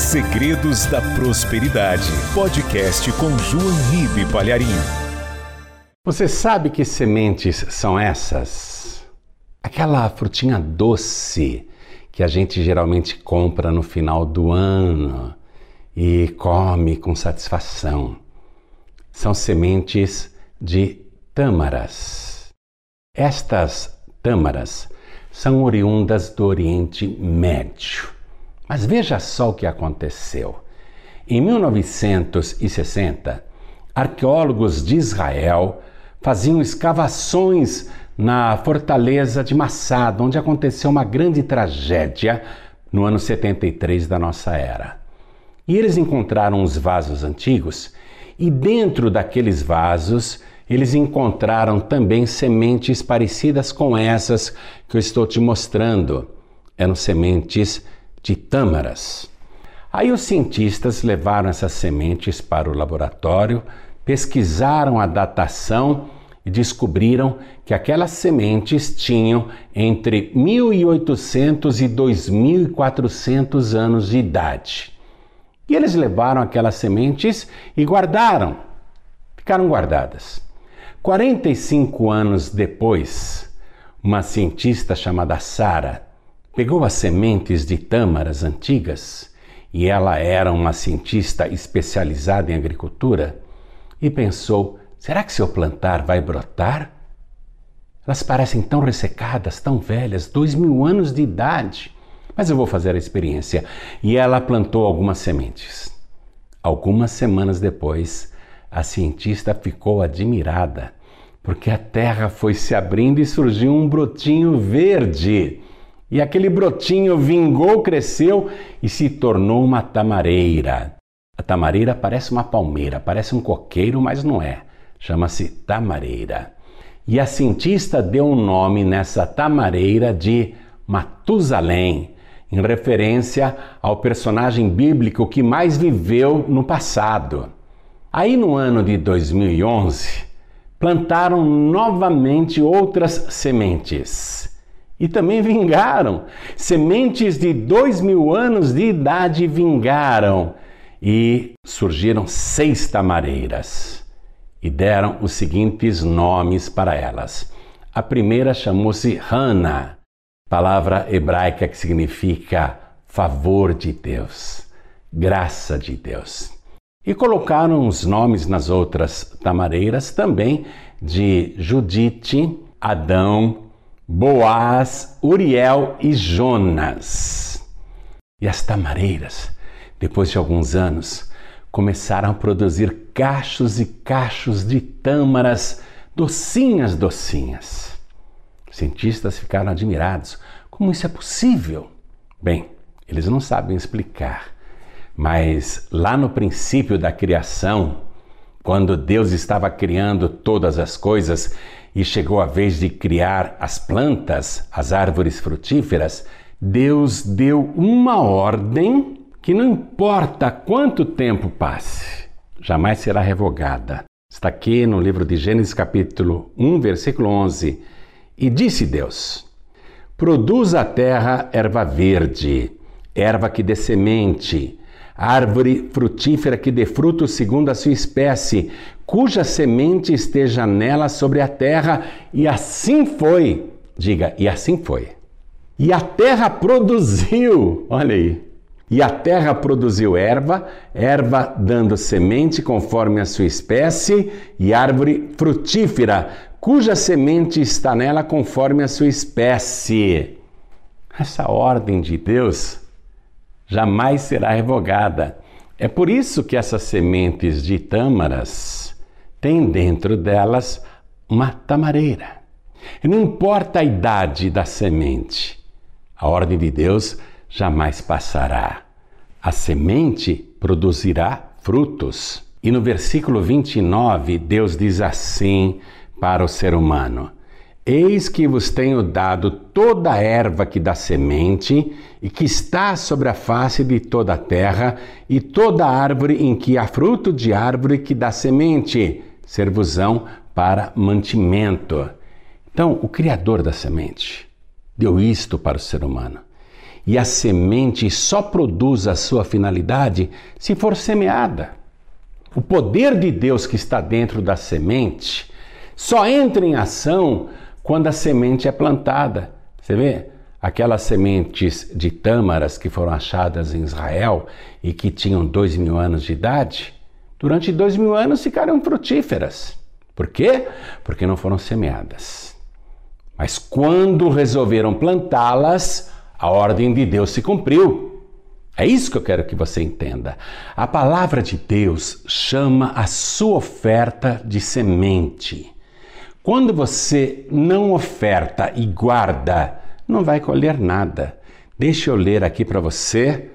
Segredos da Prosperidade. Podcast com João Ribe Palharim. Você sabe que sementes são essas? Aquela frutinha doce que a gente geralmente compra no final do ano e come com satisfação. São sementes de tâmaras. Estas tâmaras são oriundas do Oriente Médio mas veja só o que aconteceu. Em 1960, arqueólogos de Israel faziam escavações na fortaleza de Massad, onde aconteceu uma grande tragédia no ano 73 da nossa era. E eles encontraram os vasos antigos, e dentro daqueles vasos eles encontraram também sementes parecidas com essas que eu estou te mostrando. Eram sementes de tâmaras. Aí os cientistas levaram essas sementes para o laboratório, pesquisaram a datação e descobriram que aquelas sementes tinham entre 1800 e 2400 anos de idade. E eles levaram aquelas sementes e guardaram. Ficaram guardadas. 45 anos depois, uma cientista chamada Sara Pegou as sementes de tâmaras antigas, e ela era uma cientista especializada em agricultura, e pensou: será que se eu plantar vai brotar? Elas parecem tão ressecadas, tão velhas, dois mil anos de idade. Mas eu vou fazer a experiência. E ela plantou algumas sementes. Algumas semanas depois, a cientista ficou admirada, porque a terra foi se abrindo e surgiu um brotinho verde. E aquele brotinho vingou, cresceu e se tornou uma tamareira. A tamareira parece uma palmeira, parece um coqueiro, mas não é. Chama-se tamareira. E a cientista deu um nome nessa tamareira de Matusalém, em referência ao personagem bíblico que mais viveu no passado. Aí no ano de 2011, plantaram novamente outras sementes e também vingaram. Sementes de dois mil anos de idade vingaram e surgiram seis tamareiras e deram os seguintes nomes para elas. A primeira chamou-se Hana, palavra hebraica que significa favor de Deus, graça de Deus. E colocaram os nomes nas outras tamareiras também de Judite, Adão, Boaz, Uriel e Jonas. E as tamareiras, depois de alguns anos, começaram a produzir cachos e cachos de tâmaras docinhas, docinhas. Os cientistas ficaram admirados. Como isso é possível? Bem, eles não sabem explicar, mas lá no princípio da criação, quando Deus estava criando todas as coisas, e chegou a vez de criar as plantas, as árvores frutíferas, Deus deu uma ordem que não importa quanto tempo passe, jamais será revogada. Está aqui no livro de Gênesis, capítulo 1, versículo 11. E disse Deus: Produz a terra erva verde, erva que dê semente, árvore frutífera que dê fruto segundo a sua espécie, cuja semente esteja nela sobre a terra, e assim foi. Diga, e assim foi. E a terra produziu, olha aí. E a terra produziu erva, erva dando semente conforme a sua espécie, e árvore frutífera, cuja semente está nela conforme a sua espécie. Essa ordem de Deus jamais será revogada. É por isso que essas sementes de tâmaras têm dentro delas uma tamareira. E não importa a idade da semente, a ordem de Deus jamais passará. A semente produzirá frutos. E no versículo 29, Deus diz assim para o ser humano: Eis que vos tenho dado toda a erva que dá semente e que está sobre a face de toda a terra, e toda árvore em que há fruto de árvore que dá semente, servosão para mantimento. Então, o Criador da semente deu isto para o ser humano. E a semente só produz a sua finalidade se for semeada. O poder de Deus que está dentro da semente só entra em ação quando a semente é plantada. Você vê? Aquelas sementes de tâmaras que foram achadas em Israel e que tinham dois mil anos de idade, durante dois mil anos ficaram frutíferas. Por quê? Porque não foram semeadas. Mas quando resolveram plantá-las, a ordem de Deus se cumpriu. É isso que eu quero que você entenda. A palavra de Deus chama a sua oferta de semente. Quando você não oferta e guarda, não vai colher nada. Deixa eu ler aqui para você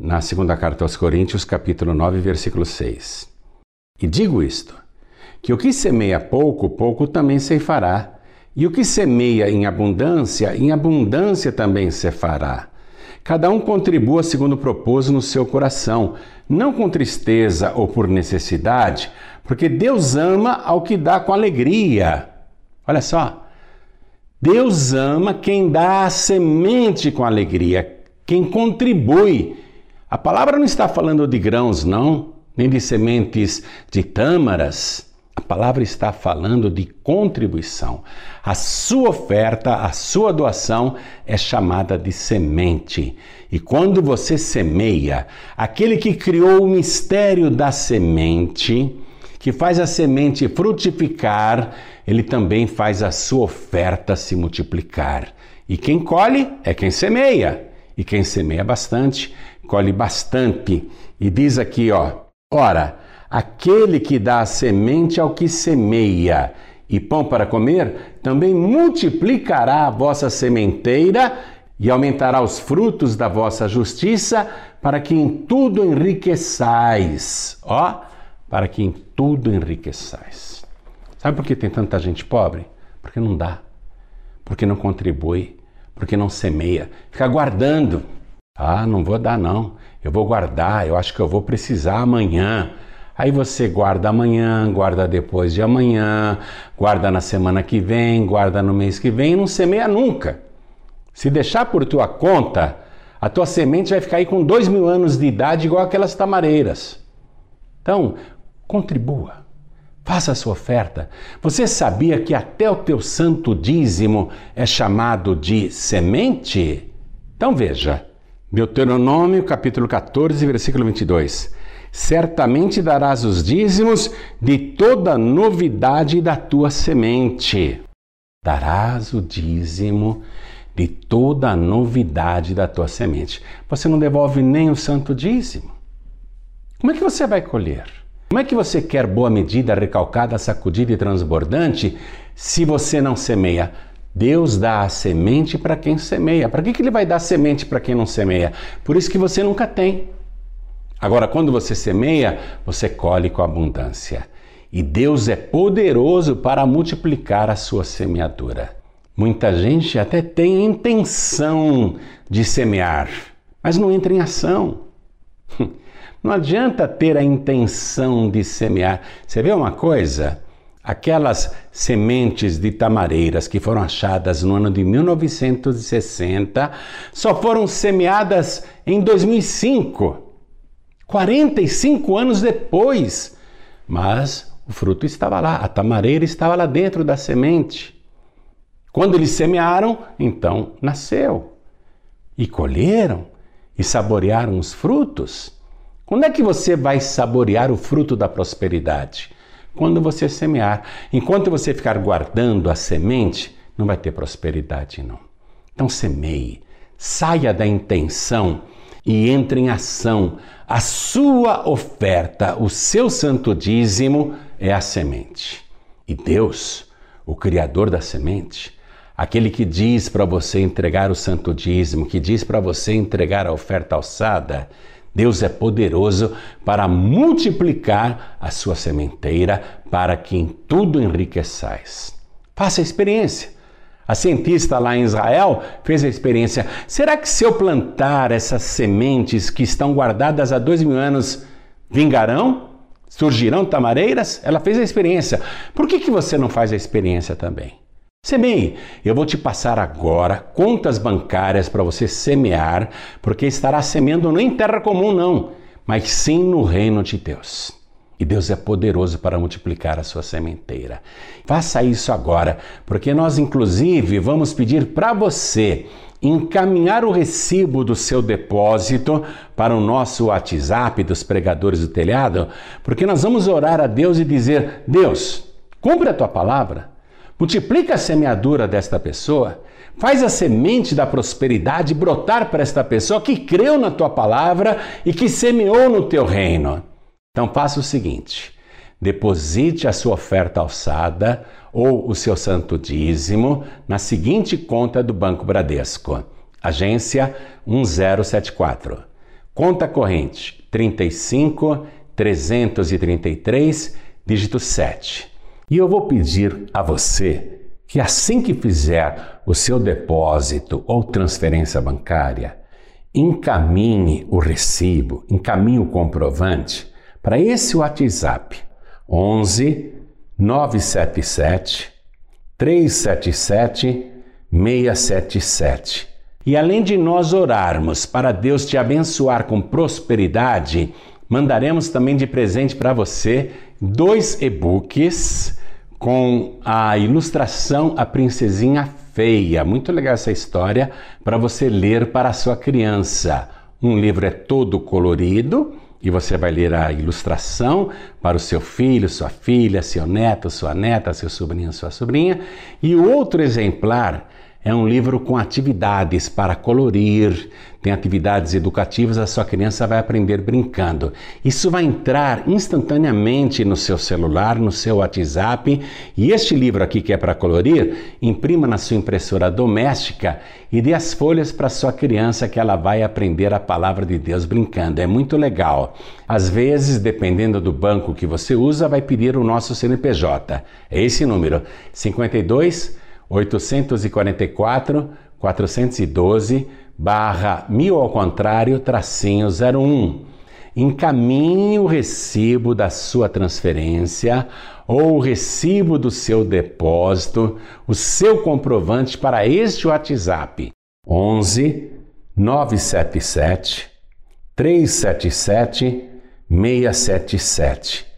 na segunda carta aos Coríntios, capítulo 9, versículo 6. E digo isto: que o que semeia pouco, pouco também ceifará, e o que semeia em abundância, em abundância também fará. Cada um contribua segundo propôs no seu coração, não com tristeza ou por necessidade, porque Deus ama ao que dá com alegria. Olha só. Deus ama quem dá a semente com alegria, quem contribui. A palavra não está falando de grãos, não, nem de sementes de tâmaras. Palavra está falando de contribuição. A sua oferta, a sua doação é chamada de semente. E quando você semeia, aquele que criou o mistério da semente, que faz a semente frutificar, ele também faz a sua oferta se multiplicar. E quem colhe é quem semeia. E quem semeia bastante, colhe bastante. E diz aqui, ó, ora, Aquele que dá a semente ao que semeia e pão para comer, também multiplicará a vossa sementeira e aumentará os frutos da vossa justiça, para que em tudo enriqueçais. Ó, para que em tudo enriqueçais. Sabe por que tem tanta gente pobre? Porque não dá, porque não contribui, porque não semeia, fica guardando. Ah, não vou dar não. Eu vou guardar, eu acho que eu vou precisar amanhã. Aí você guarda amanhã, guarda depois de amanhã, guarda na semana que vem, guarda no mês que vem e não semeia nunca. Se deixar por tua conta, a tua semente vai ficar aí com dois mil anos de idade, igual aquelas tamareiras. Então, contribua. Faça a sua oferta. Você sabia que até o teu santo dízimo é chamado de semente? Então veja, Deuteronômio capítulo 14, versículo 22 certamente darás os dízimos de toda novidade da tua semente. Darás o dízimo de toda a novidade da tua semente. Você não devolve nem o santo dízimo. Como é que você vai colher? Como é que você quer boa medida, recalcada, sacudida e transbordante se você não semeia? Deus dá a semente para quem semeia. Para que, que ele vai dar semente para quem não semeia? Por isso que você nunca tem. Agora, quando você semeia, você colhe com abundância. E Deus é poderoso para multiplicar a sua semeadura. Muita gente até tem intenção de semear, mas não entra em ação. Não adianta ter a intenção de semear. Você vê uma coisa? Aquelas sementes de tamareiras que foram achadas no ano de 1960 só foram semeadas em 2005. 45 anos depois. Mas o fruto estava lá, a tamareira estava lá dentro da semente. Quando eles semearam, então nasceu. E colheram e saborearam os frutos. Quando é que você vai saborear o fruto da prosperidade? Quando você semear. Enquanto você ficar guardando a semente, não vai ter prosperidade, não. Então semeie, saia da intenção e entre em ação. A sua oferta, o seu santo dízimo é a semente. E Deus, o Criador da semente, aquele que diz para você entregar o santo dízimo, que diz para você entregar a oferta alçada, Deus é poderoso para multiplicar a sua sementeira para que em tudo enriqueçais. Faça a experiência. A cientista lá em Israel fez a experiência: será que se eu plantar essas sementes que estão guardadas há dois mil anos, vingarão? Surgirão tamareiras? Ela fez a experiência. Por que, que você não faz a experiência também? Semeie. Eu vou te passar agora contas bancárias para você semear, porque estará semeando não em terra comum, não, mas sim no reino de Deus. E Deus é poderoso para multiplicar a sua sementeira. Faça isso agora, porque nós, inclusive, vamos pedir para você encaminhar o recibo do seu depósito para o nosso WhatsApp dos pregadores do telhado, porque nós vamos orar a Deus e dizer: Deus, cumpre a tua palavra, multiplica a semeadura desta pessoa, faz a semente da prosperidade brotar para esta pessoa que creu na tua palavra e que semeou no teu reino. Então faça o seguinte: deposite a sua oferta alçada ou o seu santo dízimo na seguinte conta do Banco Bradesco. Agência 1074. Conta corrente 35 333, dígito 7. E eu vou pedir a você que assim que fizer o seu depósito ou transferência bancária, encaminhe o recibo, encaminhe o comprovante para esse WhatsApp 11 977 377 677. E além de nós orarmos para Deus te abençoar com prosperidade, mandaremos também de presente para você dois e-books com a ilustração A Princesinha Feia. Muito legal essa história para você ler para a sua criança. Um livro é todo colorido e você vai ler a ilustração para o seu filho, sua filha, seu neto, sua neta, seu sobrinho, sua sobrinha. E outro exemplar é um livro com atividades para colorir, tem atividades educativas, a sua criança vai aprender brincando. Isso vai entrar instantaneamente no seu celular, no seu WhatsApp. E este livro aqui, que é para colorir, imprima na sua impressora doméstica e dê as folhas para sua criança que ela vai aprender a palavra de Deus brincando. É muito legal. Às vezes, dependendo do banco que você usa, vai pedir o nosso CNPJ. É esse número: 52 844 412 barra mil ao contrário tracinho 01. Encaminhe o recibo da sua transferência ou o recibo do seu depósito, o seu comprovante para este WhatsApp 11 977 377 677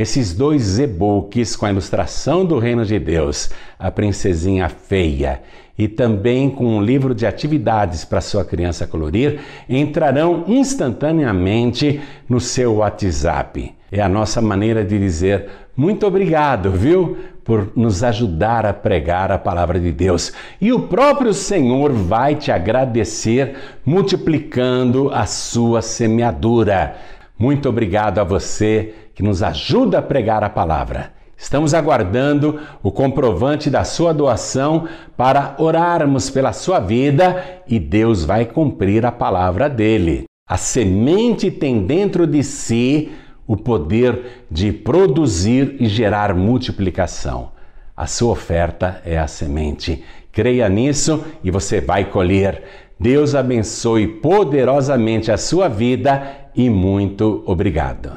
esses dois e-books com a ilustração do Reino de Deus, A Princesinha Feia, e também com um livro de atividades para sua criança colorir, entrarão instantaneamente no seu WhatsApp. É a nossa maneira de dizer muito obrigado, viu? Por nos ajudar a pregar a palavra de Deus. E o próprio Senhor vai te agradecer multiplicando a sua semeadura. Muito obrigado a você que nos ajuda a pregar a palavra. Estamos aguardando o comprovante da sua doação para orarmos pela sua vida e Deus vai cumprir a palavra dele. A semente tem dentro de si o poder de produzir e gerar multiplicação. A sua oferta é a semente. Creia nisso e você vai colher. Deus abençoe poderosamente a sua vida e muito obrigado.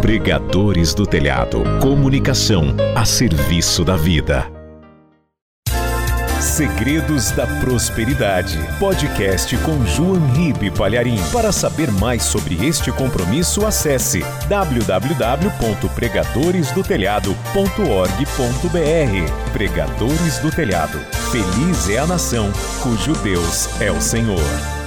Pregadores do Telhado. Comunicação a serviço da vida. Segredos da Prosperidade. Podcast com João Ribe Palharim. Para saber mais sobre este compromisso, acesse www.pregadoresdotelhado.org.br. Pregadores do Telhado. Feliz é a nação cujo Deus é o Senhor.